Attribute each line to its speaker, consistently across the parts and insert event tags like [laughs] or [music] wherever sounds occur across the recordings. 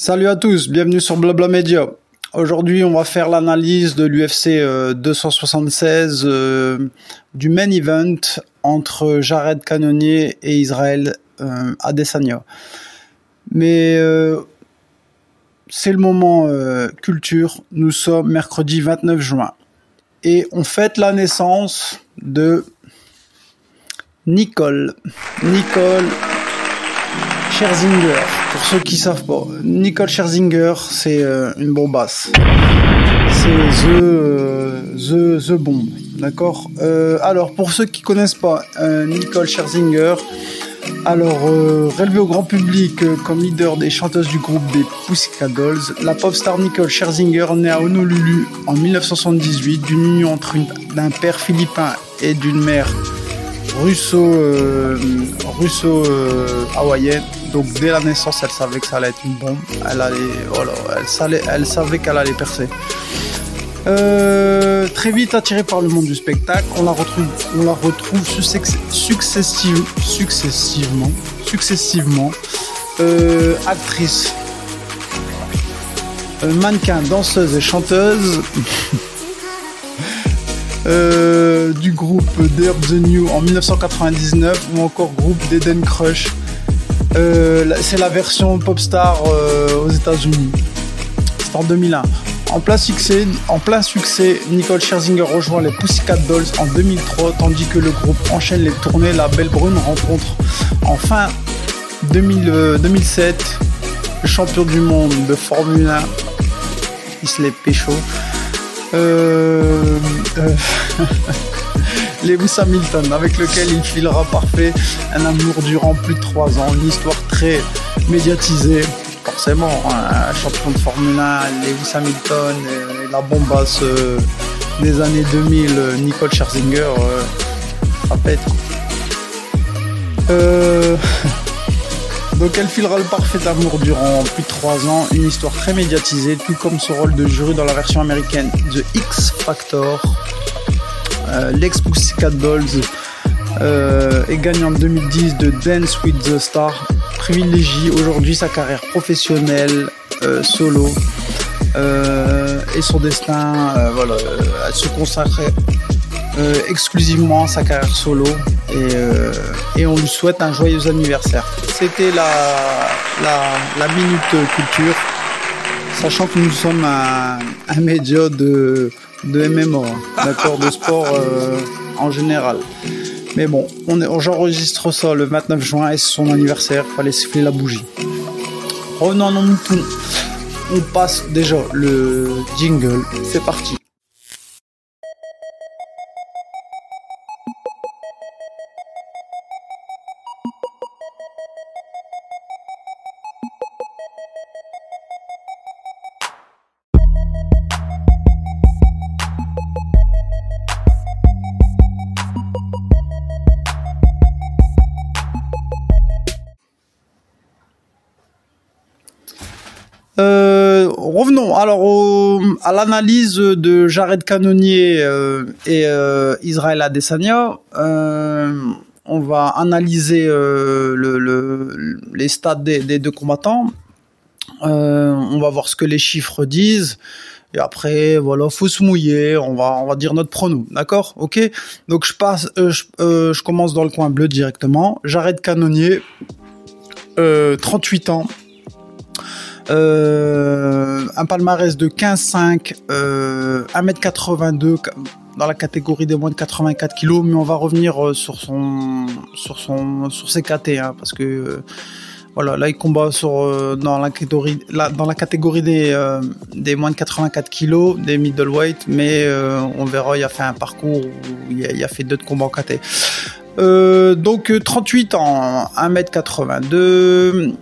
Speaker 1: Salut à tous, bienvenue sur Blabla Media. Aujourd'hui, on va faire l'analyse de l'UFC 276 euh, euh, du main event entre Jared Cannonier et Israël euh, Adesanya. Mais c'est le moment culture. Nous sommes mercredi 29 juin et on fête la naissance de Nicole. Nicole Scherzinger, pour ceux qui savent pas, Nicole Scherzinger, c'est euh, une bombasse. C'est the, euh, the, the bombe, d'accord? Euh, Alors, pour ceux qui connaissent pas Nicole Scherzinger, alors, relevée au grand public comme leader des chanteuses du groupe des Pussycat Dolls, la pop star Nicole Scherzinger naît à Honolulu en 1978 d'une union entre un père philippin et d'une mère russo, russo donc dès la naissance, elle savait que ça allait être une bombe. Elle allait, voilà, elle, elle savait qu'elle allait percer. Euh, très vite attirée par le monde du spectacle, on la retrouve, on la retrouve successive, successivement, successivement, euh, actrice, euh, mannequin, danseuse et chanteuse. [laughs] du groupe Derb the New en 1999 ou encore groupe d'Eden Crush euh, c'est la version Popstar euh, aux États-Unis. C'est en 2001. En plein, succès, Nicole Scherzinger rejoint les Pussycat Dolls en 2003, tandis que le groupe enchaîne les tournées. La Belle Brune rencontre en fin 2007 euh, le champion du monde de Formule 1, Isley Pécho. Euh, [laughs] Lewis Hamilton, avec lequel il filera parfait un amour durant plus de trois ans, une histoire très médiatisée. Forcément, un champion de Formule 1, Lewis Hamilton, et la bombasse euh, des années 2000, Nicole Scherzinger, euh, ça pète. Euh, [laughs] donc elle filera le parfait amour durant plus de trois ans, une histoire très médiatisée, tout comme son rôle de jury dans la version américaine The X Factor, euh, l'ex Pussycat Dolls euh, et gagne en 2010 de Dance with the Star. Privilégie aujourd'hui sa carrière professionnelle euh, solo et son destin. voilà, elle se consacrait exclusivement à sa carrière solo et, on lui souhaite un joyeux anniversaire. C'était la, la, minute culture, sachant que nous sommes un, un média de de MMO, hein. d'accord, de sport euh, en général. Mais bon, on j'enregistre ça le 29 juin et c'est son anniversaire, fallait siffler la bougie. Revenons à nos moutons. On passe déjà le jingle, c'est parti. Alors à l'analyse de Jared Cannonier euh, et euh, Israël Adesanya. Euh, on va analyser le, les stats des, deux combattants. on va voir ce que les chiffres disent. Et après, voilà, faut se mouiller. On va, on va dire notre pronom, d'accord? Ok? Donc je passe, je, je, commence dans le coin bleu directement. Jared Cannonier, 38 ans, euh, un palmarès de 15-5, 1m82 euh, dans la catégorie des moins de 84 kg, mais on va revenir euh, sur son, sur son, sur ses KT, hein, parce que voilà, là il combat sur dans la catégorie, dans la catégorie des, des moins de 84 kg, des middleweight, mais on verra, il a fait un parcours où il a, fait deux combats en KT. Euh, donc 38 euh, ans, 1m82,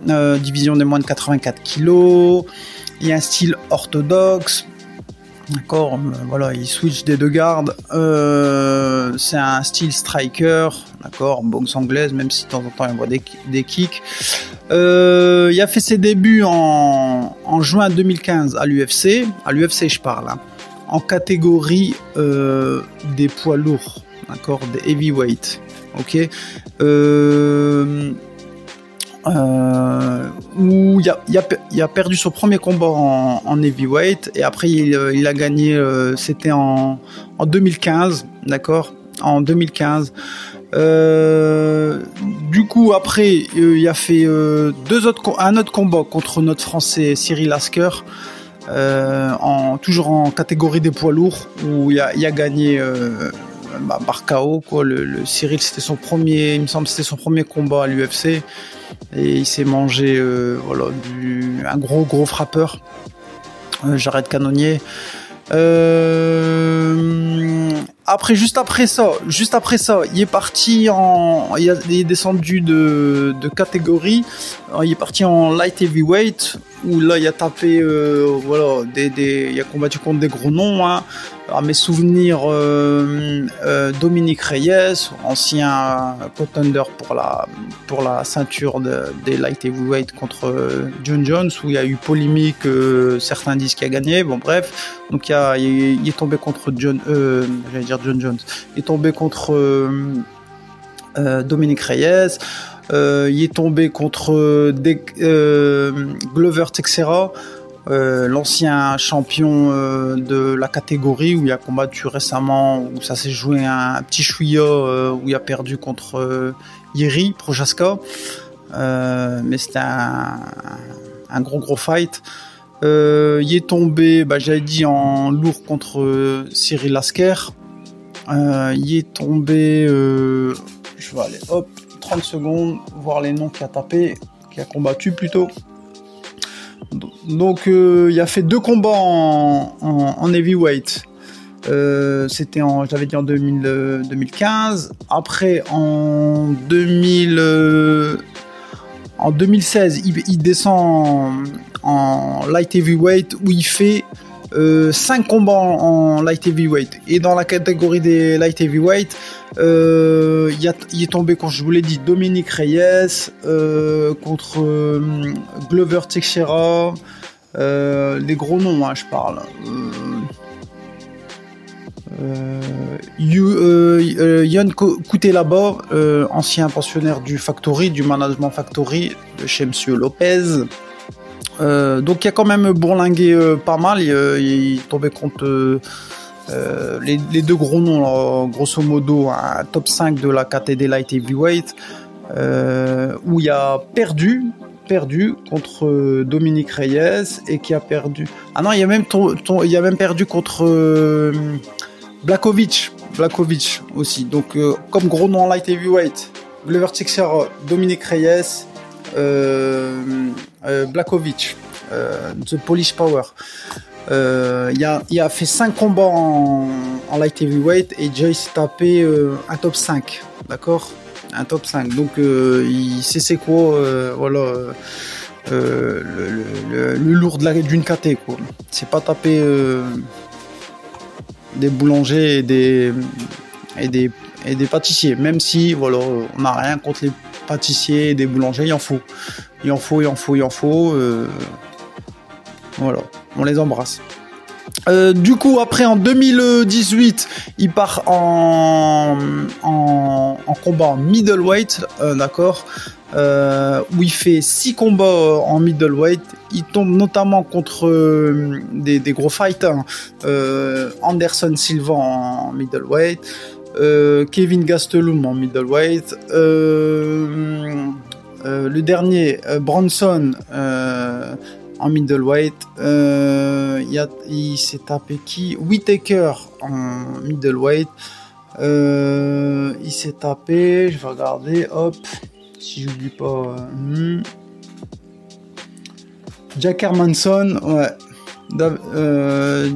Speaker 1: euh, division des moins de 84 kg. Il y a un style orthodoxe. D'accord, voilà, il switch des deux gardes. c'est un style striker, d'accord, boxe anglaise, même si de temps en temps il voit des, des kicks. il a fait ses débuts en, juin 2015 à l'UFC, à l'UFC je parle, hein. en catégorie des poids lourds, d'accord, des heavyweight. Ok. Euh, où il a, perdu son premier combat en, heavyweight et après il, a gagné, c'était en, en 2015, d'accord? En 2015. Euh, du coup, après, euh, il a fait euh, un autre combat contre notre Français Cyril Asker, toujours en catégorie des poids lourds, où il a gagné bah, par KO. Quoi. Le, Cyril, c'était son premier, il me semble, c'était son premier combat à l'UFC, et il s'est mangé, voilà, du, un gros gros frappeur. J'arrête canonnier. Euh, après, juste après ça, juste après ça, il est parti en, il, est descendu de, de catégorie. Il est parti en light heavyweight où là il a tapé, euh, voilà, des, des, il a combattu contre des gros noms. Hein à mes souvenirs, euh, euh, Dominique Reyes, ancien contender pour la, pour la ceinture des light heavyweight contre euh, John Jones, où il y a eu polémique, certains disent qu'il a gagné, bon bref, donc il, a, il, est tombé contre John, j'allais dire John Jones, il est tombé contre Dominique Reyes, il est tombé contre des, Glover Texera, euh, l'ancien champion euh, de la catégorie où il a combattu récemment, où ça s'est joué un, petit chouïa euh, où il a perdu contre Yeri Projaska. mais c'était un, un, gros gros fight. il est tombé, bah, j'avais dit, en lourd contre Cyril Lasker. Il est tombé, je vais aller, hop, 30 secondes, voir les noms qu'il a tapé, qui a combattu plutôt. Donc euh, il a fait deux combats en, heavyweight. Euh, c'était en, j'avais dit en 2015. Après en 2000, en 2016, il, descend en, light heavyweight où il fait 5 euh, combats en, light heavyweight. Et dans la catégorie des light heavyweight, euh, il, est tombé, quand je vous l'ai dit, Dominique Reyes euh, contre Glover Teixeira. les gros noms, hein, je parle. Yann Couté là-bas, ancien pensionnaire du Factory, du Management Factory de chez Monsieur Lopez. Euh, donc il y a quand même bourlingué euh, pas mal. Il, tombait contre euh, les, deux gros noms, grosso modo, un top 5 de la KTD Light Heavyweight, où il a perdu perdu contre Dominique Reyes et qui a perdu. Ah non, il a même, il a même perdu contre Blakovic. Blakovic aussi. Donc, comme gros nom light heavyweight, Glover Teixeira, Dominique Reyes, euh, euh, Blakovic, euh, The Polish Power. il, a, a fait 5 combats en, light heavyweight et il s'est tapé un top 5, d'accord? Un top 5. Donc il sait c'est quoi, voilà. le, lourd d'une KT. C'est pas taper des boulangers et des et des et des pâtissiers. Même si voilà, on n'a rien contre les pâtissiers, des boulangers, il en faut. Il en faut, il en faut, il en faut. Euh, voilà, on les embrasse. Euh, du coup, après en 2018, il part en, combat en middleweight, euh, d'accord, où il fait 6 combats en middleweight. Il tombe notamment contre des, gros fighters. Anderson Silva en middleweight, Kevin Gastelum en middleweight, euh, euh, le dernier Bronson en middleweight, il, il s'est tapé qui? Whitaker en middleweight, il s'est tapé, je vais regarder, hop, si j'oublie pas. Hmm. Jack Hermanson, ouais,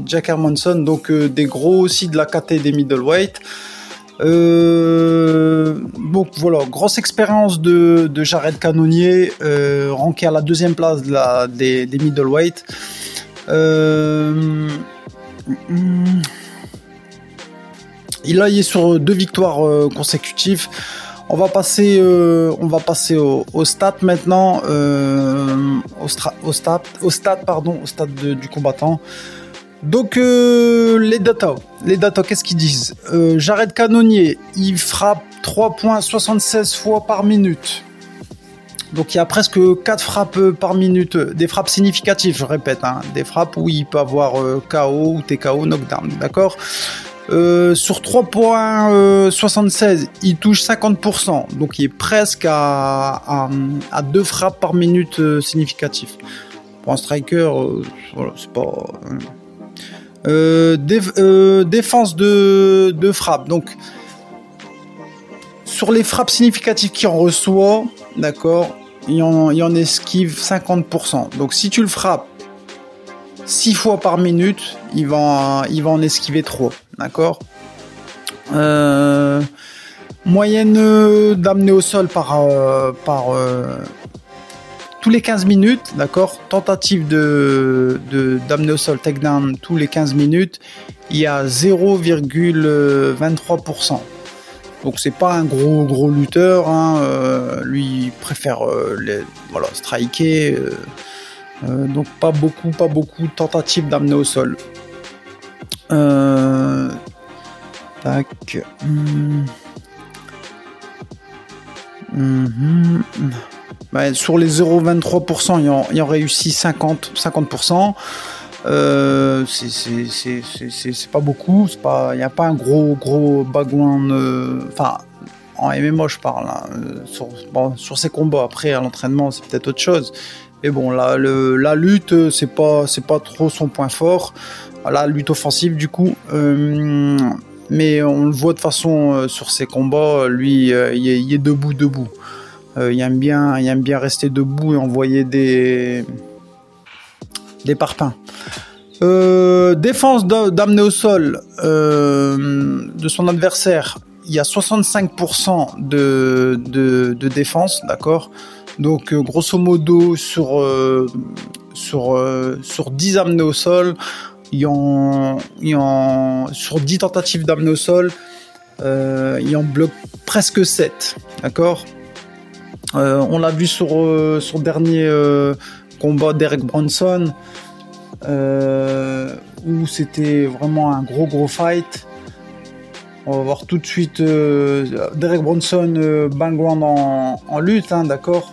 Speaker 1: Jack Hermanson, donc des gros aussi de la KT des middleweight. Euh, donc voilà, grosse expérience de, Jared Canonnier, euh, ranké à la deuxième place de la, des, middleweight. Euh, il a est sur deux victoires euh, consécutives. On va passer, euh, au, stat maintenant, euh, au, stade au stade du combattant. Donc euh, les data, les data, qu'est-ce qu'ils disent? Euh, Jared Canonnier, il frappe 3.76 fois par minute. Donc il y a presque 4 frappes par minute, des frappes significatives, je répète, hein. des frappes où il peut avoir KO ou TKO, knockdown, d'accord? Sur 3.76, il touche 50%, donc il est presque à, à, 2 frappes par minute significatif. Pour un striker, c'est pas. Défense de, frappe. Donc, sur les frappes significatives qu'il reçoit, d'accord, il en, en esquive 50%. Donc si tu le frappes 6 fois par minute, il va, il va en esquiver 3. D'accord euh, Moyenne d'amener au sol par, euh, euh, tous les 15 minutes, d'accord Tentative de, d'amener au sol takedown tous les 15 minutes, il y a 0,23%. Donc c'est pas un gros gros lutteur. Hein, euh, lui préfère euh, les, voilà striker. Euh, donc pas beaucoup pas beaucoup de tentatives d'amener au sol. tac. Hmm. Sur les 0,23%, il en, il en réussit 50, 50%. Euh, c'est pas beaucoup, il n'y a pas un gros gros background. Enfin, en MMO je parle. Hein, euh, sur, bon, ces combats, après à l'entraînement c'est peut-être autre chose. Mais bon, la lutte c'est pas pas trop son point fort. La lutte offensive du coup. Euh, mais on le voit de façon euh, sur ses combats, lui, il, est, debout, debout. Il aime bien, il aime bien rester debout et envoyer des des parpaings. Euh, défense d'amener au sol euh, de son adversaire, il y a 65% de, de, défense, d'accord? Donc euh, grosso modo sur, sur, sur 10 amenés au sol, il en, il en, sur 10 tentatives d'amener au sol, il en bloque presque 7, d'accord? On l'a vu sur, sur dernier combat d'Eric Bronson, euh, où c'était vraiment un gros gros fight. On va voir tout de suite euh, Derek Bronson euh, en, lutte, hein, d'accord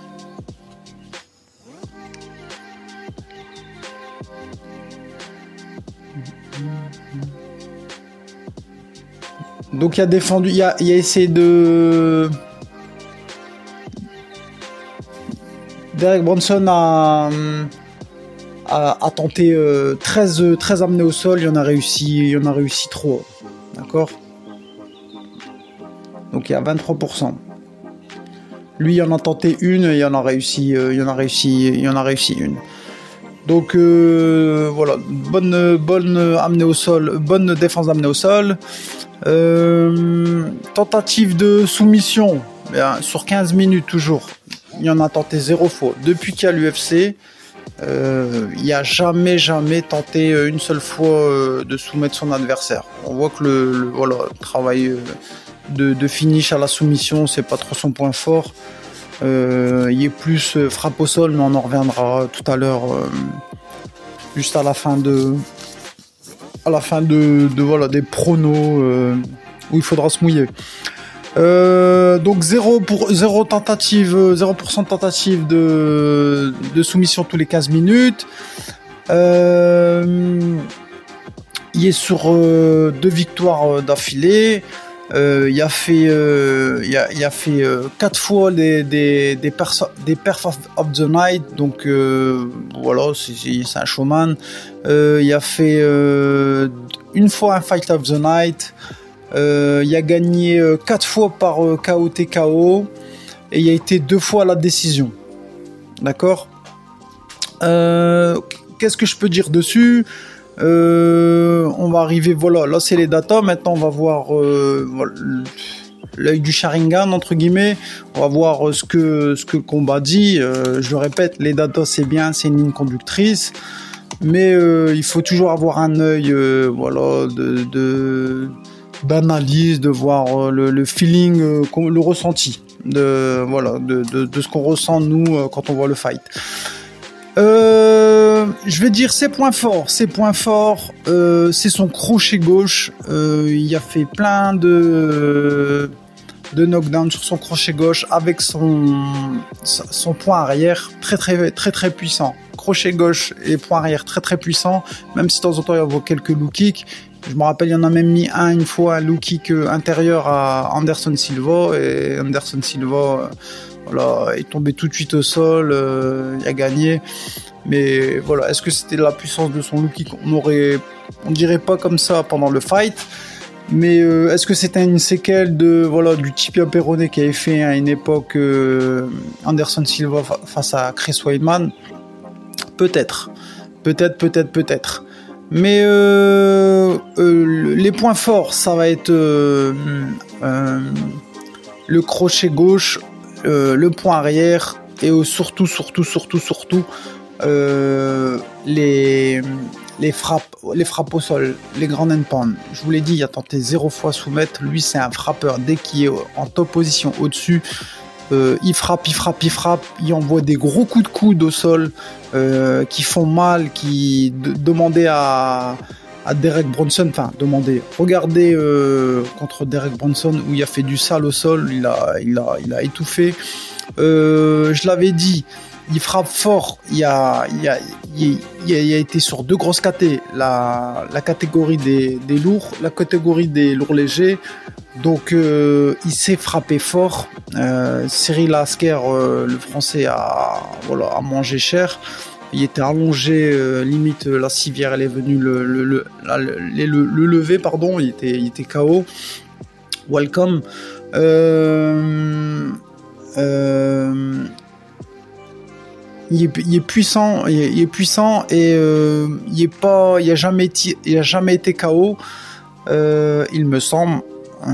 Speaker 1: Donc il a défendu, il il a essayé de Derek Bronson a, a, tenté 13, euh, 13 amenés au sol, il y en a réussi, il y en a réussi 3. D'accord? Donc il y a 23%. Lui, il en a tenté une, il y en a réussi, euh, il en a réussi, il en a réussi une. Donc euh, voilà, bonne, bonne amenée au sol, bonne défense d'amener au sol. tentative de soumission, sur 15 minutes toujours il en a tenté zéro fois. Depuis qu'il y a l'UFC, euh, il n'a jamais, jamais tenté euh, une seule fois euh, de soumettre son adversaire. On voit que le, voilà, travail de, finish à la soumission, c'est pas trop son point fort. il est plus frappe au sol, mais on en reviendra tout à l'heure, juste à la fin de, à la fin de, de voilà des pronos où il faudra se mouiller. Euh, donc 0 pour 0 tentative, 0% de tentative de, soumission tous les 15 minutes. Euh, il est sur euh, deux victoires d'affilée. il a fait, il a, fait quatre fois des des des, des perf of the night. Donc voilà, c'est un showman. il a fait une fois un fight of the night. Euh, il a gagné 4 euh, fois par euh, KO et il a été deux fois à la décision. D'accord? Qu'est-ce que je peux dire dessus? On va arriver, voilà, là c'est les datas. Maintenant on va voir l'œil du Sharingan entre guillemets. On va voir ce que ce que le combat dit. je le répète, les datas c'est bien, c'est une ligne conductrice mais il faut toujours avoir un œil voilà de, d'analyse, de voir euh, le, feeling, euh, le ressenti de voilà de, de, ce qu'on ressent nous euh, quand on voit le fight. je vais dire ses points forts. Ses points forts, c'est son crochet gauche. il a fait plein de de knockdown sur son crochet gauche avec son, son point arrière très très très très puissant. Crochet gauche et point arrière très très puissant, même si de temps en temps il a quelques low kicks. Je me rappelle, il y en a même mis un une fois, un low kick euh, intérieur à Anderson Silva et Anderson Silva, euh, voilà, est tombé tout de suite au sol, il a gagné. Mais voilà, est-ce que c'était la puissance de son low kick On aurait, on dirait pas comme ça pendant le fight. Mais euh, est-ce que c'était une séquelle de voilà du tibia péroné qui avait fait à une époque euh, Anderson Silva face à Chris Weidman? Peut-être, peut-être, peut-être, peut-être. Mais euh, les points forts, ça va être le crochet gauche, le point arrière et surtout, surtout, surtout, surtout les frappes, au sol, les grandes end Je vous l'ai dit, il a tenté zéro fois soumettre. Lui, c'est un frappeur. Dès qu'il est en top position au-dessus, euh, il frappe, il frappe, il frappe. Il envoie des gros coups de coude au sol euh, qui font mal, qui demandaient à, Derek Bronson, enfin demander, regardez euh, contre Derek Bronson où il a fait du sale au sol, il a, il a étouffé. je l'avais dit, il frappe fort. Il a, a, il été sur deux grosses catégories. La, catégorie des, lourds, la catégorie des lourds légers. Donc, euh, il s'est frappé fort. Euh, Cyril Asker, euh, le français, a, mangé cher. Il était allongé, limite la civière, elle est venue le, le, le, le, le lever, pardon. Il était, il KO. Welcome. Il est, puissant, il est, puissant et euh, il est pas, il jamais été, il a jamais été KO. Euh, il me semble, euh,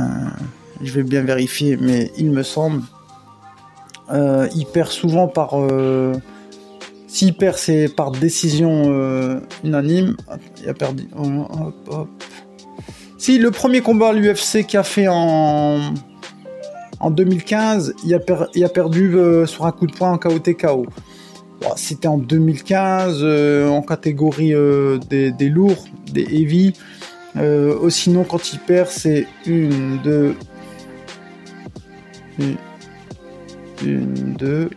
Speaker 1: je vais bien vérifier, mais il me semble, il perd souvent par, s'il perd c'est par décision unanime. Il a perdu. Si le premier combat à l'UFC qu'il a fait en en 2015, il a, il a perdu sur un coup de poing en KOT C'était en 2015 euh, en catégorie euh, des, lourds, des heavy. Euh, sinon, quand il perd, c'est une, deux, une, deux.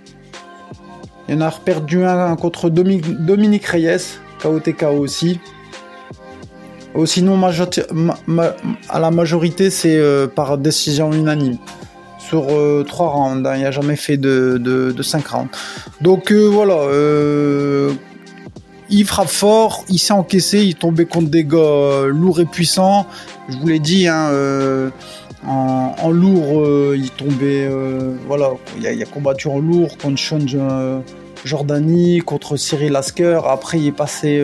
Speaker 1: Il y en a perdu un contre Dominique Reyes, KOTK aussi. sinon, à la majorité, c'est par décision unanime sur 3 euh, rounds. Hein. Il n'a jamais fait de, de, 5 rounds. Donc euh, voilà. Euh, il frappe fort, il s'est encaissé, il tombait contre des gars lourds et puissants. Je vous l'ai dit, hein, en, lourd, il tombait. voilà, il a, combattu en lourd contre Sean Jordani, contre Cyril Asker. Après, il est passé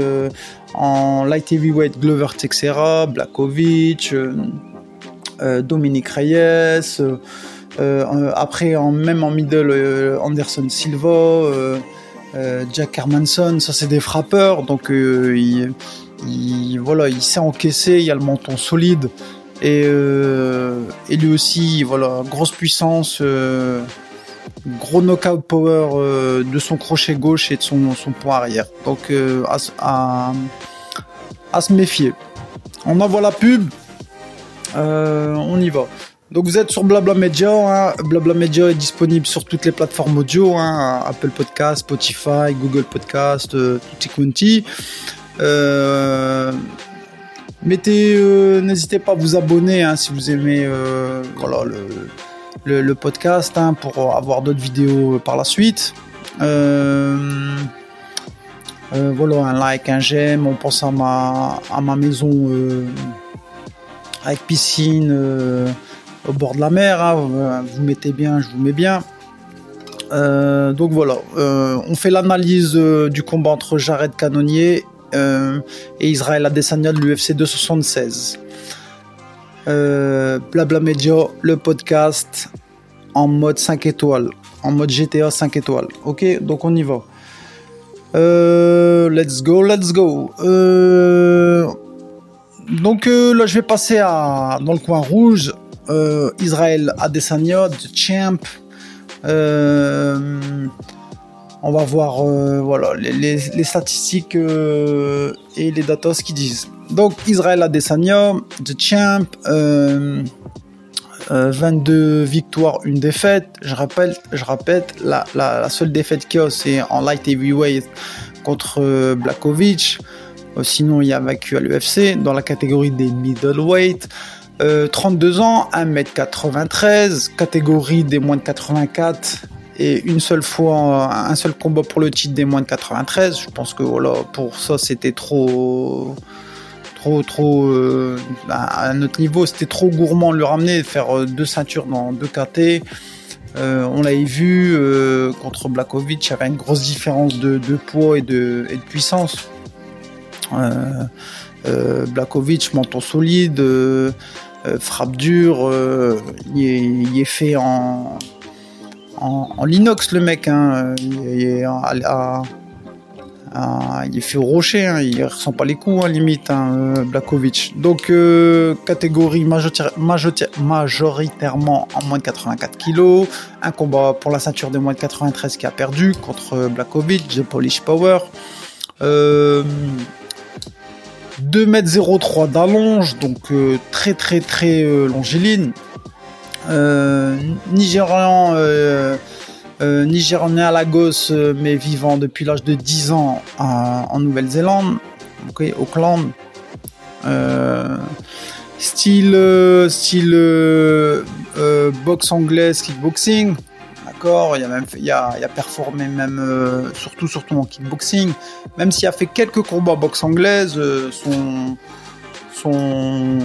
Speaker 1: en light heavyweight Glover Texera, Blakovic, Dominique Reyes. Euh, après, en, même en middle, euh, Anderson Silva, euh, Jack Hermanson, ça c'est des frappeurs, donc il, voilà, il s'est encaissé, il a le menton solide. Et, et, lui aussi, voilà, grosse puissance, gros knockout power de son crochet gauche et de son, son point arrière. Donc à, à, à, se méfier. On envoie la pub, on y va. Donc vous êtes sur Blabla Media. Hein. Blabla Media est disponible sur toutes les plateformes audio, hein. Apple Podcast, Spotify, Google Podcast, euh, tutti quanti. Euh, mettez, euh, n'hésitez pas à vous abonner hein, si vous aimez euh, voilà, le, podcast pour avoir d'autres vidéos par la suite. voilà, un like, un j'aime. On pense à ma, à ma maison avec piscine au bord de la mer. Hein, vous mettez bien, je vous mets bien. Euh, donc voilà, euh, on fait l'analyse euh, du combat entre Jared Canonnier et Israël Adesanya de l'UFC 276. Blabla Media, le podcast en mode 5 étoiles, en mode GTA 5 étoiles. Ok, donc on y va. let's go, let's go. donc là, je vais passer à, dans le coin rouge euh, Israël Adesanya, The Champ. Euh, on va voir euh, voilà, les, statistiques et les datos qui disent. Donc Israël Adesanya, The Champ, 22 victoires, une défaite. Je rappelle, je répète, la, seule défaite qu'il a, c'est en light heavyweight contre Blakovic. sinon, il y a vaincu à l'UFC dans la catégorie des middleweight. 32 ans, 1m93, catégorie des moins de 84 et une seule fois, un seul combat pour le titre des moins de 93. Je pense que pour ça, c'était trop, trop, trop, euh, à notre niveau, c'était trop gourmand de le ramener, faire euh, deux ceintures dans deux KT. Euh, on l'avait vu contre Blakovic, il y avait une grosse différence de, poids et de puissance. Blakovic, menton solide, frappe dure, il est fait en, en, Linux le mec. Hein. Il, est, fait au rocher, hein. il ressent pas les coups hein, limite, hein, Blakovic. Donc euh, catégorie majoritairement en moins de 84 kg. Un combat pour la ceinture des moins de 93 qui a perdu contre Blakovic, Polish Power. 2m03 d'allonge, donc euh, très très très euh, longiligne. Euh, Nigérian, euh, Nigérian à Lagos, mais vivant depuis l'âge de 10 ans en, Nouvelle-Zélande, okay, Auckland. style style boxe anglaise, kickboxing. D'accord, il a même il a, il a performé même surtout surtout en kickboxing. Même s'il a fait quelques combats boxe anglaise, son son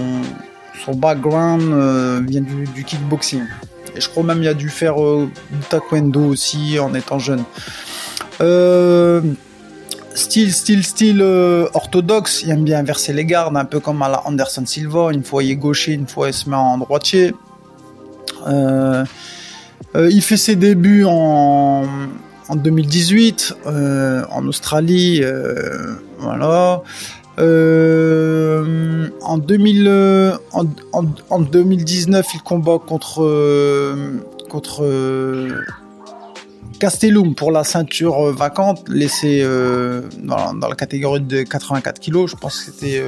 Speaker 1: son background euh, vient du, kickboxing. Et je crois même il a dû faire euh, du taekwondo aussi en étant jeune. Euh, style, style, style orthodoxe, il aime bien inverser les gardes, un peu comme à la Anderson Silva. Une fois il est gaucher, une fois il se met en droitier. Il fait ses débuts en, en 2018 en Australie. voilà. Euh, en, 2000, euh, en, 2019, il combat contre, euh, contre Castellum pour la ceinture vacante, laissée dans, la catégorie de 84 kg. Je pense que c'était,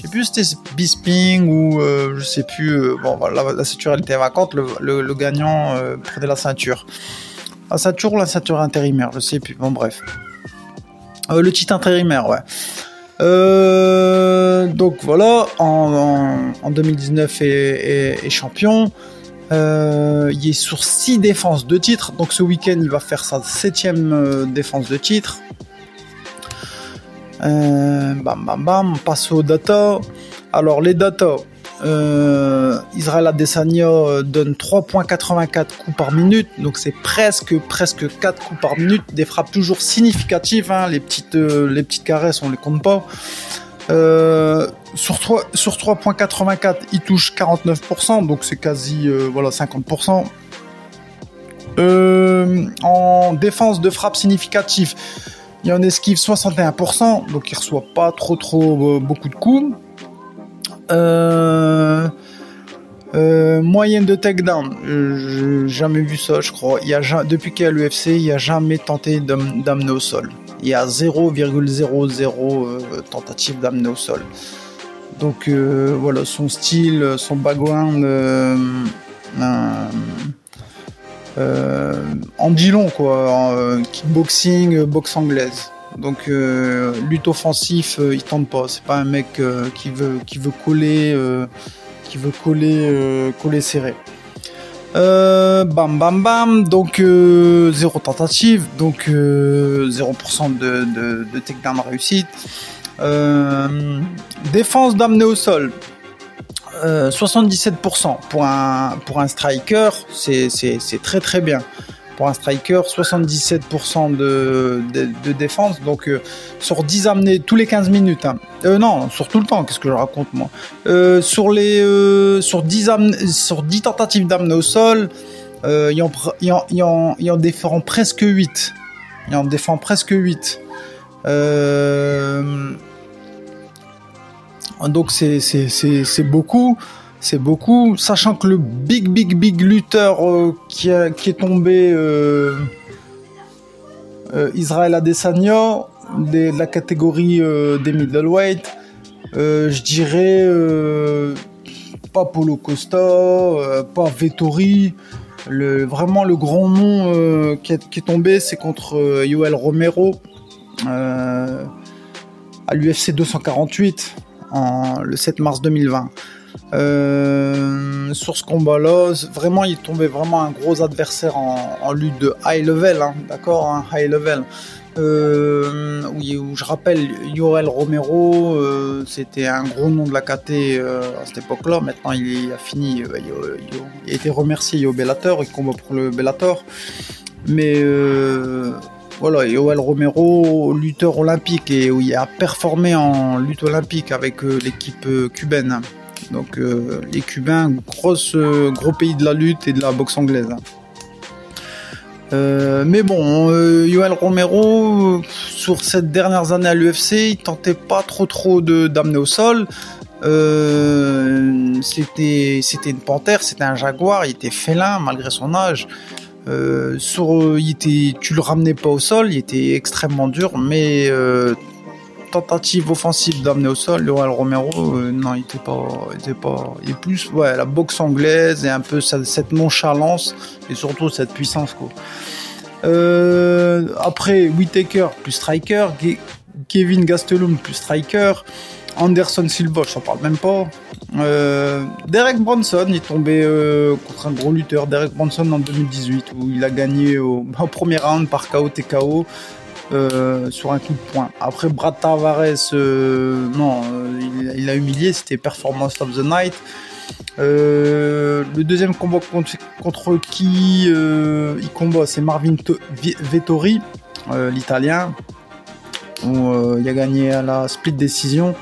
Speaker 1: je sais plus, c'était Bisping ou je sais plus. bon, voilà, la, ceinture elle était vacante. Le, gagnant prenait la ceinture. La ceinture ou la ceinture intérimaire, je sais plus. Bon, bref. le titre intérimaire, ouais. Euh, donc voilà, en, 2019 est, champion. Euh, il est sur 6 défenses de titre. Donc ce week-end, il va faire sa septième euh, défense de titre. Bam bam bam, on passe aux data. Alors les data, euh, Israël Adesanya euh, donne 3.84 coups par minute, donc c'est presque presque 4 coups par minute, des frappes toujours significatives, hein. les petites euh, les caresses on les compte pas. sur 3 sur 3.84, il touche 49%, donc c'est quasi voilà 50%. en défense de frappe significative, il en esquive 61%, donc il reçoit pas trop trop beaucoup de coups. Euh, euh, moyenne de takedown, j'ai jamais vu ça, je crois. Depuis qu'il y a l'UFC, il n'y a jamais tenté d'amener au sol. Il y a 0,00 euh, tentative d'amener au sol. Donc voilà, son style, son background en dilon quoi, kickboxing, boxe anglaise. Donc euh, lutte offensif, euh, il tente pas. C'est pas un mec euh, qui veut qui veut coller, qui veut coller coller serré. bam bam bam. Donc zéro tentative, donc 0% de, de, de takedown réussite. défense d'amener au sol. 77% pour un, pour un striker, c'est très très bien pour un striker, 77% de, défense. Donc euh, sur 10 amenés tous les 15 minutes. Hein. Euh, non, sur tout le temps, qu'est-ce que je raconte moi? Euh, sur, les, sur, 10 sur 10 tentatives d'amener au sol, il il en défend presque 8. Il en défend presque 8. Donc c'est beaucoup c'est beaucoup, sachant que le big big big lutteur euh, qui, est tombé euh, euh, Israël Adesanya de la catégorie des middleweight, je dirais pas Polo Costa, pas Vettori. Le, vraiment le grand nom qui, est, tombé, c'est contre Yoel Romero à l'UFC 248 le 7 mars 2020. Euh, sur ce combat-là, vraiment, il tombait vraiment un gros adversaire en, lutte de high level, hein, d'accord, hein, high level. Euh, où, je rappelle, Yoel Romero, euh, c'était un gros nom de la KT à cette époque-là. Maintenant, il, a fini, il a été remercié au Bellator, il combat pour le Bellator. Mais voilà, Yoel Romero, lutteur olympique et où il a performé en lutte olympique avec l'équipe cubaine. Donc euh, les Cubains, euh, gros pays de la lutte et de la boxe anglaise. Euh, mais bon, Yoel Romero, sur ces dernières années à l'UFC, il tentait pas trop trop de d'amener au sol. c'était une panthère, c'était un jaguar, il était félin malgré son âge. Sur, il était, tu le ramenais pas au sol, il était extrêmement dur, mais tentative offensive d'amener au sol, le Romero, euh, non, il était pas, était pas, il est plus, ouais, la boxe anglaise et un peu cette, nonchalance et surtout cette puissance, quoi. Euh, après, Whitaker plus striker, Kevin Gastelum plus striker, Anderson Silva, je t'en parle même pas. Euh, Derek Bronson est tombé contre un gros lutteur, Derek Bronson en 2018, où il a gagné au, [laughs] premier round par KO TKO. Euh, sur un coup de poing. Après, Brad Tavares, euh, non, euh, il, a humilié, c'était Performance of the Night. le deuxième combat contre, qui il combat, c'est Marvin Vettori, l'italien, où il a gagné à la split décision.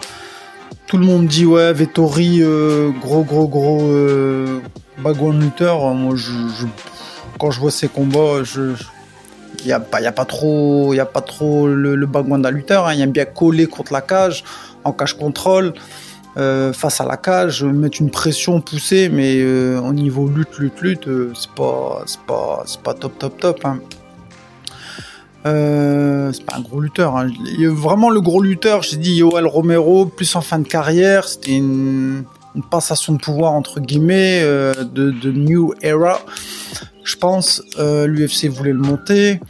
Speaker 1: Tout le monde dit ouais, Vettori, gros gros gros bagon lutteur. Moi, quand je vois ces combats, je il n'y a, pas, y a pas trop, y a pas trop le, le bagouin d'un lutteur. Hein. Il aime bien coller contre la cage, en cage contrôle, euh, face à la cage, mettre une pression poussée, mais euh, au niveau lutte, lutte, lutte, euh, c'est pas top, top, top. Hein. C'est pas un gros lutteur. Hein. Vraiment le gros lutteur, j'ai dit Yoel Romero, plus en fin de carrière, c'était une, passation de pouvoir entre guillemets de, de New Era je pense. Euh, L'UFC voulait le monter.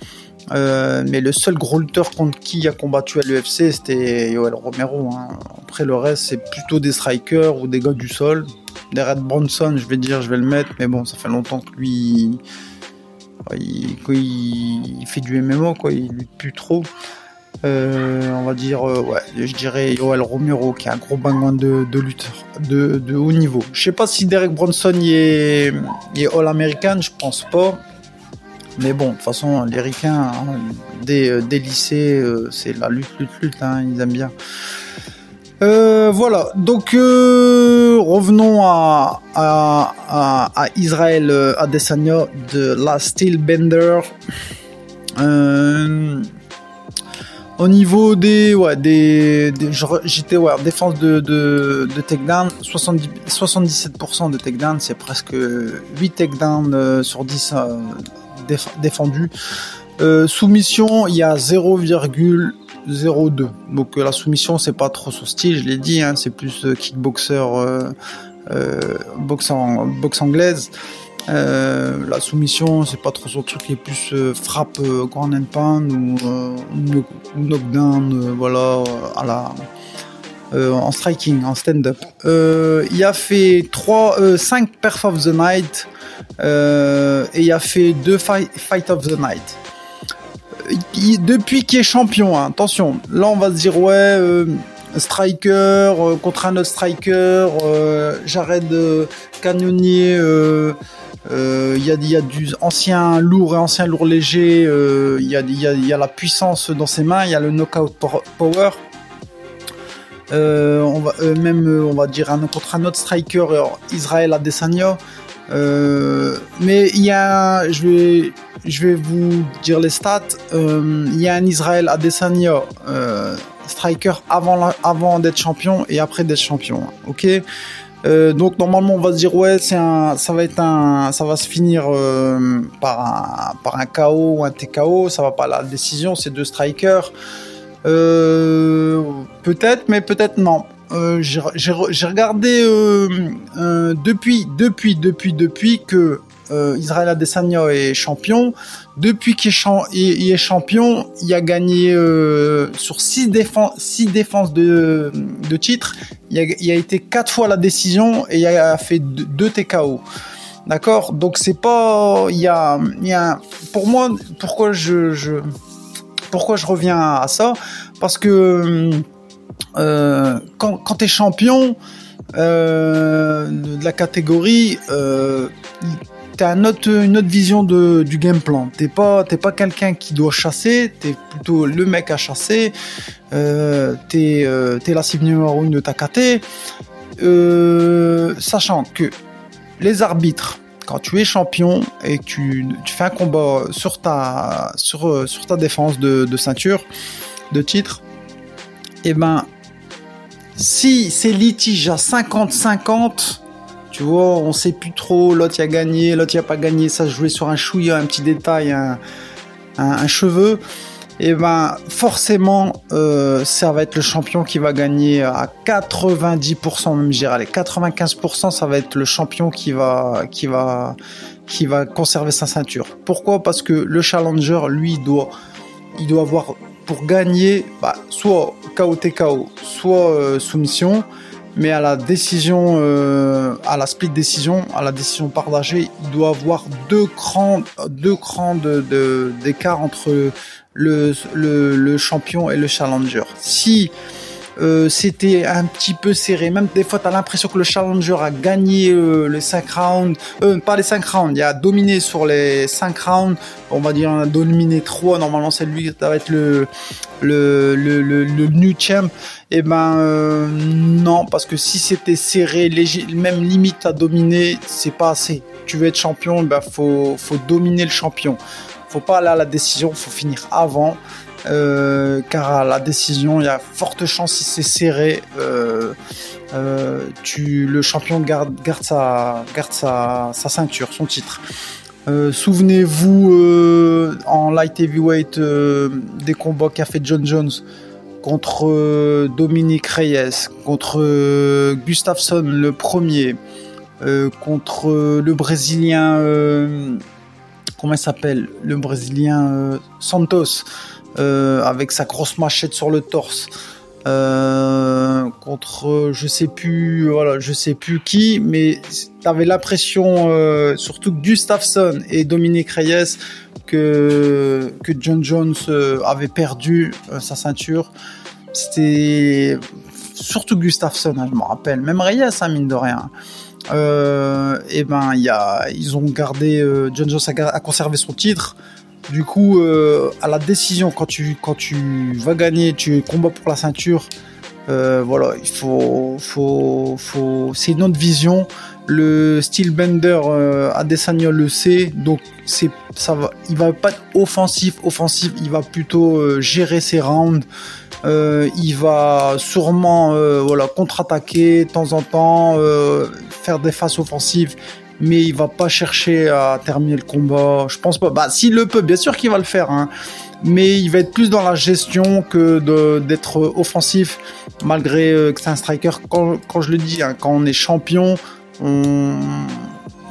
Speaker 1: Euh, mais le seul gros lutteur contre qui a combattu à l'UFC, c'était Yoel Romero. Hein. Après, le reste, c'est plutôt des strikers ou des gars du sol. Des Red Bronson, je vais dire, je vais le mettre. Mais bon, ça fait longtemps que lui, il, il, fait du MMO, quoi. Il lutte plus trop. Euh, on va dire, euh, je dirais Yoel Romero, qui est un gros bangouin de, de lutteur de, haut niveau. Je sais pas si Derek Bronson est, est All-American, je pense pas. Mais bon, de toute façon, les ricains, hein, des, euh, c'est la lutte, lutte, lutte, hein, ils aiment bien. Voilà, donc revenons à, à, Israël Adesanya de la Steel Bender. Euh, au niveau des, ouais, j'étais défense de, de, takedown, 70, 77% de takedown, c'est presque 8 takedowns euh, sur 10 euh, défendus. Euh, soumission, il y a 0,02. Donc la soumission, c'est pas trop son style, je l'ai dit, hein, c'est plus kickboxer, boxe, en, anglaise. Euh, la soumission, c'est pas trop son truc, il est plus euh, frappe euh, grand and pound ou, knockdown, voilà, en striking, en stand-up. il a fait 3, 5 perf of the night et il a fait 2 fight, fight of the night. Depuis qu'il est champion, hein, attention, là on va se dire ouais striker contre un autre striker, Jared Cannonier il euh, y, a, du ancien lourd et ancien lourd léger. Il euh, y, a, la puissance dans ses mains. Il y a le knockout power. Euh, même on va dire un contre un autre striker Israël Adesanya. Mais il y a, je vais, je vais vous dire les stats. Il y a un Israël Adesanya striker avant, avant d'être champion et après d'être champion. Ok? Euh, donc normalement on va se dire ouais ça va être un ça va se finir euh, par un par un KO ou un TKO ça va pas la décision c'est deux strikers euh, peut-être mais peut-être non j'ai regardé depuis, depuis, depuis, depuis que Israël Adesanya est champion. Depuis qu'il est, champion, il a gagné sur six défenses, six défenses de, de titre. Il a, été quatre fois la décision et il a fait deux TKO. D'accord? Donc c'est pas il y a pour moi pourquoi je, pourquoi je reviens à ça? Parce que euh, quand tu es champion euh, de la catégorie euh, un autre, une autre vision de, du game plan. T'es pas, pas quelqu'un qui doit chasser, t'es plutôt le mec à chasser. Euh, t'es, euh, t'es la cible numéro une de ta. Euh, sachant que les arbitres, quand tu es champion et que tu, tu fais un combat sur ta, sur, sur ta défense de, de ceinture, de titre, eh ben, si c'est litige à 50-50, tu vois, on sait plus trop, l'autre y a gagné, l'autre y a pas gagné, ça se jouait sur un chouïa, un petit détail, un, cheveu. Et eh ben forcément ça va être le champion qui va gagner à 90% même je dirais les 95% ça va être le champion qui va qui va qui va conserver sa ceinture. Pourquoi? Parce que le challenger lui doit il doit avoir pour gagner bah, soit KO TKO, soit euh, soumission mais à la décision, euh, à la split décision, à la décision partagée, il doit avoir deux crans, deux crans de d'écart entre le, le, le, champion et le challenger. Si euh, c'était un petit peu serré, même des fois tu as l'impression que le challenger a gagné euh, les 5 rounds, euh, pas les 5 rounds, il a dominé sur les 5 rounds, on va dire on a dominé 3, normalement c'est lui qui va être le, le, le, le, le new champ. Et eh ben euh, non, parce que si c'était serré, même limite à dominer, c'est pas assez. Tu veux être champion, ben faut, faut dominer le champion faut pas aller à la décision, faut finir avant. Euh, car à la décision, il y a forte chance si c'est serré, euh, euh, tu, le champion garde, garde, sa, garde sa, sa ceinture, son titre. Souvenez-vous en light heavyweight des combats qu'a fait John Jones contre Dominique Reyes, contre Gustafsson le premier, contre le Brésilien comment s'appelle? Le Brésilien Santos, euh, avec sa grosse machette sur le torse. Euh, contre je sais plus voilà je sais plus qui mais t'avais l'impression surtout Gustafsson et Dominique Reyes que que John Jones avait perdu sa ceinture c'était surtout Gustafsson hein, je me rappelle même Reyes hein, mine de rien euh, et ben y a, ils ont gardé euh, John Jones a, conservé son titre. Du coup, euh, à la décision quand tu vas gagner, tu combats pour la ceinture. Euh, voilà, il faut faut c'est une autre vision. Le style bender euh, Adesanya le sait, donc c'est ça va, pas être offensif offensif, il va plutôt euh, gérer ses rounds. Il va sûrement voilà contre-attaquer de temps en temps, faire des faces offensives, mais il va pas chercher à terminer le combat. Je pense pas. Bah, s'il le peut, bien sûr qu'il va le faire, hein. mais il va être plus dans la gestion que d'être offensif, malgré que c'est un striker. Quand, quand je le dis, hein, quand on est champion, on,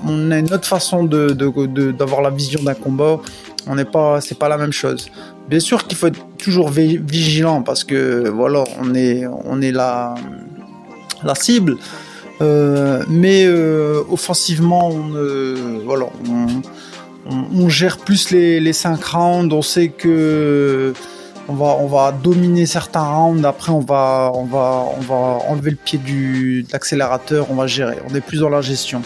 Speaker 1: on a une autre façon de d'avoir la vision d'un combat. On n'est pas, c'est pas la même chose. Bien sûr qu'il faut être toujours vigilant parce que voilà, on est, on est la, la cible. Euh, mais euh, offensivement, on, euh, voilà, on, gère plus les, les 5 rounds. On sait que on va, on va dominer certains rounds. Après, on va, on va, on va enlever le pied du, de l'accélérateur. On va gérer. On est plus dans la gestion.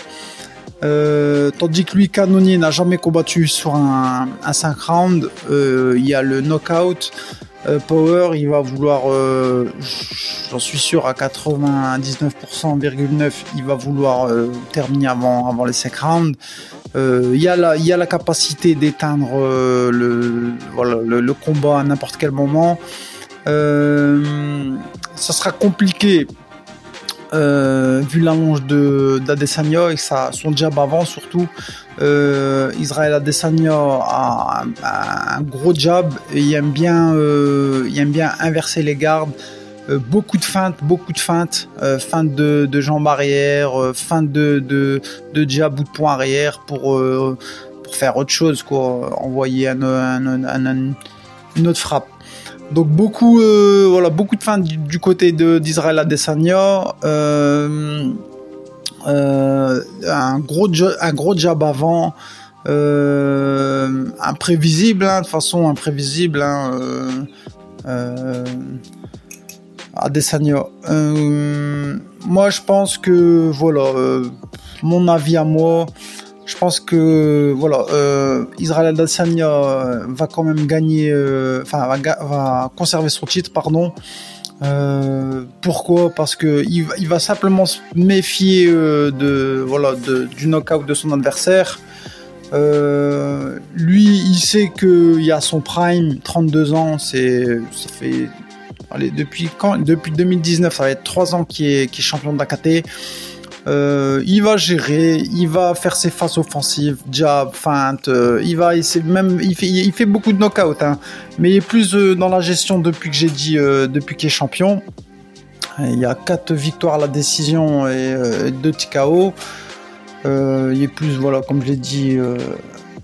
Speaker 1: Euh, tandis que lui, Canonier n'a jamais combattu sur un, un 5 rounds. Euh, il y a le knockout. Euh, Power, il va vouloir, j'en suis sûr, à 99,9%, il va vouloir terminer avant, avant les 5 rounds. Il y, a la, y a la capacité d'éteindre le, voilà, le, le, combat à n'importe quel moment. ça sera compliqué euh, vu l'allonge de d'Adesanya et ça, son jab avant surtout, euh, Israël Adesanya a un, gros jab et il aime bien, euh, il aime bien inverser les gardes. beaucoup de feintes, beaucoup de feintes, feinte de, de jambes arrière, feinte de, de, de jab ou de poing arrière pour, pour faire autre chose, quoi, envoyer un, une autre frappe. Donc beaucoup, voilà, beaucoup de feintes du, côté d'Israël Adesanya. Euh, euh, un gros un gros jab avant euh, imprévisible hein, de façon imprévisible hein, euh, euh. Euh, moi, je pense que voilà, mon avis à moi, je pense que voilà, Israël Adesanya va quand même gagner, enfin va, va, conserver son titre, pardon. Euh, pourquoi? Parce que il, va simplement se méfier euh, de voilà de, du knockout de son adversaire. Euh, lui, il sait qu'il y a son prime, 32 ans, c'est ça fait allez depuis Depuis 2019, ça va être 3 ans qu'il est, est champion d'AKT. Euh, il va gérer, il va faire ses phases offensives, jab, feinte, euh, il va même, il fait, beaucoup de knockouts, hein, mais il est plus euh, dans la gestion depuis que j'ai dit, depuis qu'il est champion. Il y a quatre victoires à la décision et deux TKO. il est plus, voilà, comme je l'ai dit,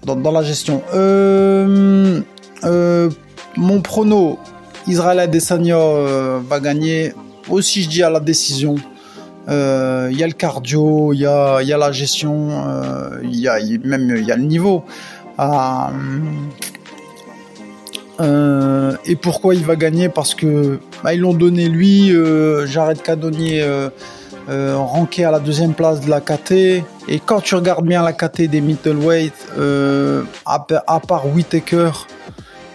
Speaker 1: dans, dans, la gestion. mon prono, Israël Adesanya va gagner. Aussi, je dis à la décision. Euh, il y a le cardio, il y a, la gestion, euh, il y a même il y a le niveau. Euh, et pourquoi il va gagner? Parce que bah, ils l'ont donné lui, Jared Cadonnier, ranké à la deuxième place de la KT. Et quand tu regardes bien la KT des middleweight, à, à, part Whitaker,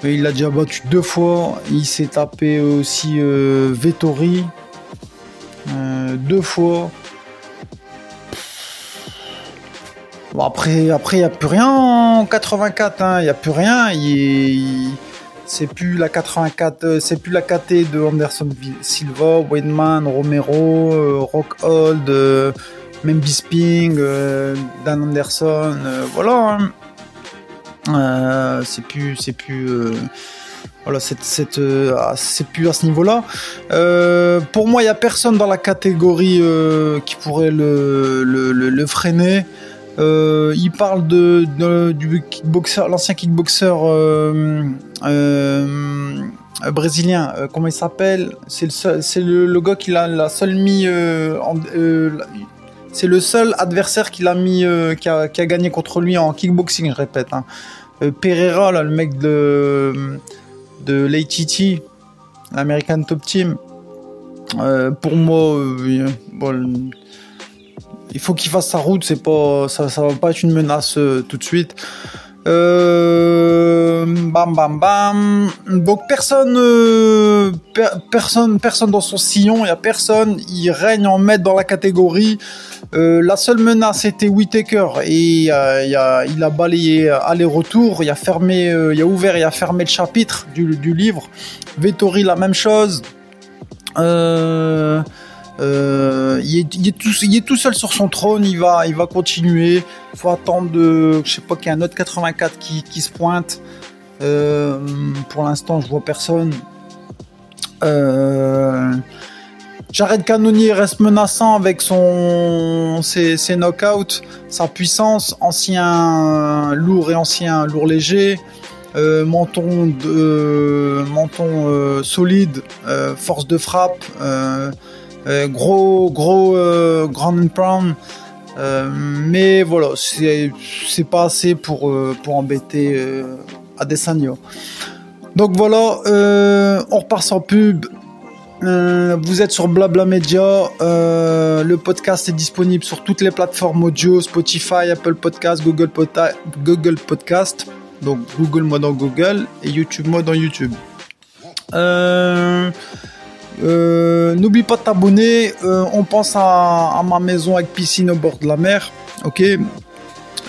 Speaker 1: il l'a déjà battu deux fois. Il s'est tapé aussi Vettori. Euh, deux fois. Bon, après, après, il n'y a plus rien en 84, hein. il n'y a plus rien. C'est plus la 84, euh, c'est plus la KT de Anderson Silva, Weidman, Romero, euh, Rockhold, même Bisping, Dan Anderson, voilà. Hein. c'est plus, c'est plus voilà, c'est euh, ah, plus à ce niveau-là. Euh, pour moi, il y a personne dans la catégorie euh, qui pourrait le, freiner. Euh, il parle de, du kickboxer, l'ancien kickboxer brésilien. comment il s'appelle? C'est le, le, gars qui l'a, seul mis. c'est le seul adversaire a mis, qui a, gagné contre lui en kickboxing, je répète. Hein. Pereira, le mec de de l'ATT, l'American Top Team. Euh, pour moi, euh, il faut qu'il fasse sa route. C'est pas, ça, ça va pas être une menace euh, tout de suite. Bam, bam, bam. Donc personne, personne, personne dans son sillon. Il y a personne. Il règne en maître dans la catégorie. Euh, la seule menace était Whitaker et euh, il, a, balayé aller-retour, il a fermé, euh, il a ouvert et a fermé le chapitre du, du livre. Vettori la même chose. Il, est, il, est tout, seul sur son trône, il va, continuer. Il faut attendre de, je sais pas qu'il y a un autre 84 qui, se pointe. pour l'instant, je vois personne. Euh, Jared Cannonier reste menaçant avec ses, knockouts, sa puissance, ancien lourd et ancien lourd léger, euh, menton de menton euh, solide, euh, force de frappe, euh, euh, gros gros grand and mais voilà, c'est pas assez pour pour embêter Adesanya. Donc voilà, on repart sans pub. Euh, vous êtes sur Blabla Media. Euh, le podcast est disponible sur toutes les plateformes audio, Spotify, Apple Podcast, Google, Google Podcast. Donc Google moi dans Google et YouTube moi dans YouTube. Euh, n'oublie pas de t'abonner. on pense à, ma maison avec piscine au bord de la mer. Ok.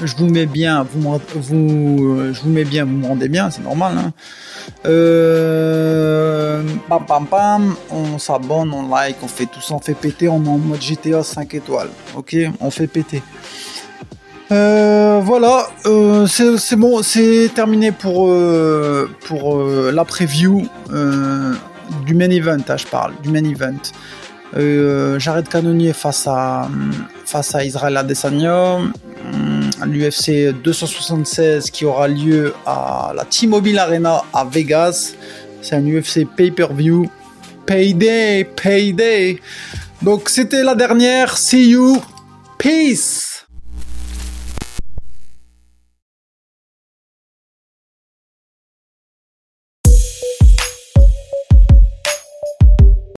Speaker 1: Je vous mets bien, vous, vous, je vous mets bien, vous me rendez bien, c'est normal. Hein. Euh, pam pam on s'abonne, on like, on fait tout ça, on fait péter, on est en mode GTA 5 étoiles. Ok, on fait péter. Euh, voilà, euh, c'est bon, c'est terminé pour, euh, pour euh, la preview. Du main event, hein, je parle, du main event. Euh, Jared Cannonier face à, face à Israël Adesanya. Hum, L'UFC 276 qui aura lieu à la T-Mobile Arena à Vegas. C'est un UFC pay-per-view. Payday, payday. Donc c'était la dernière. See you. Peace.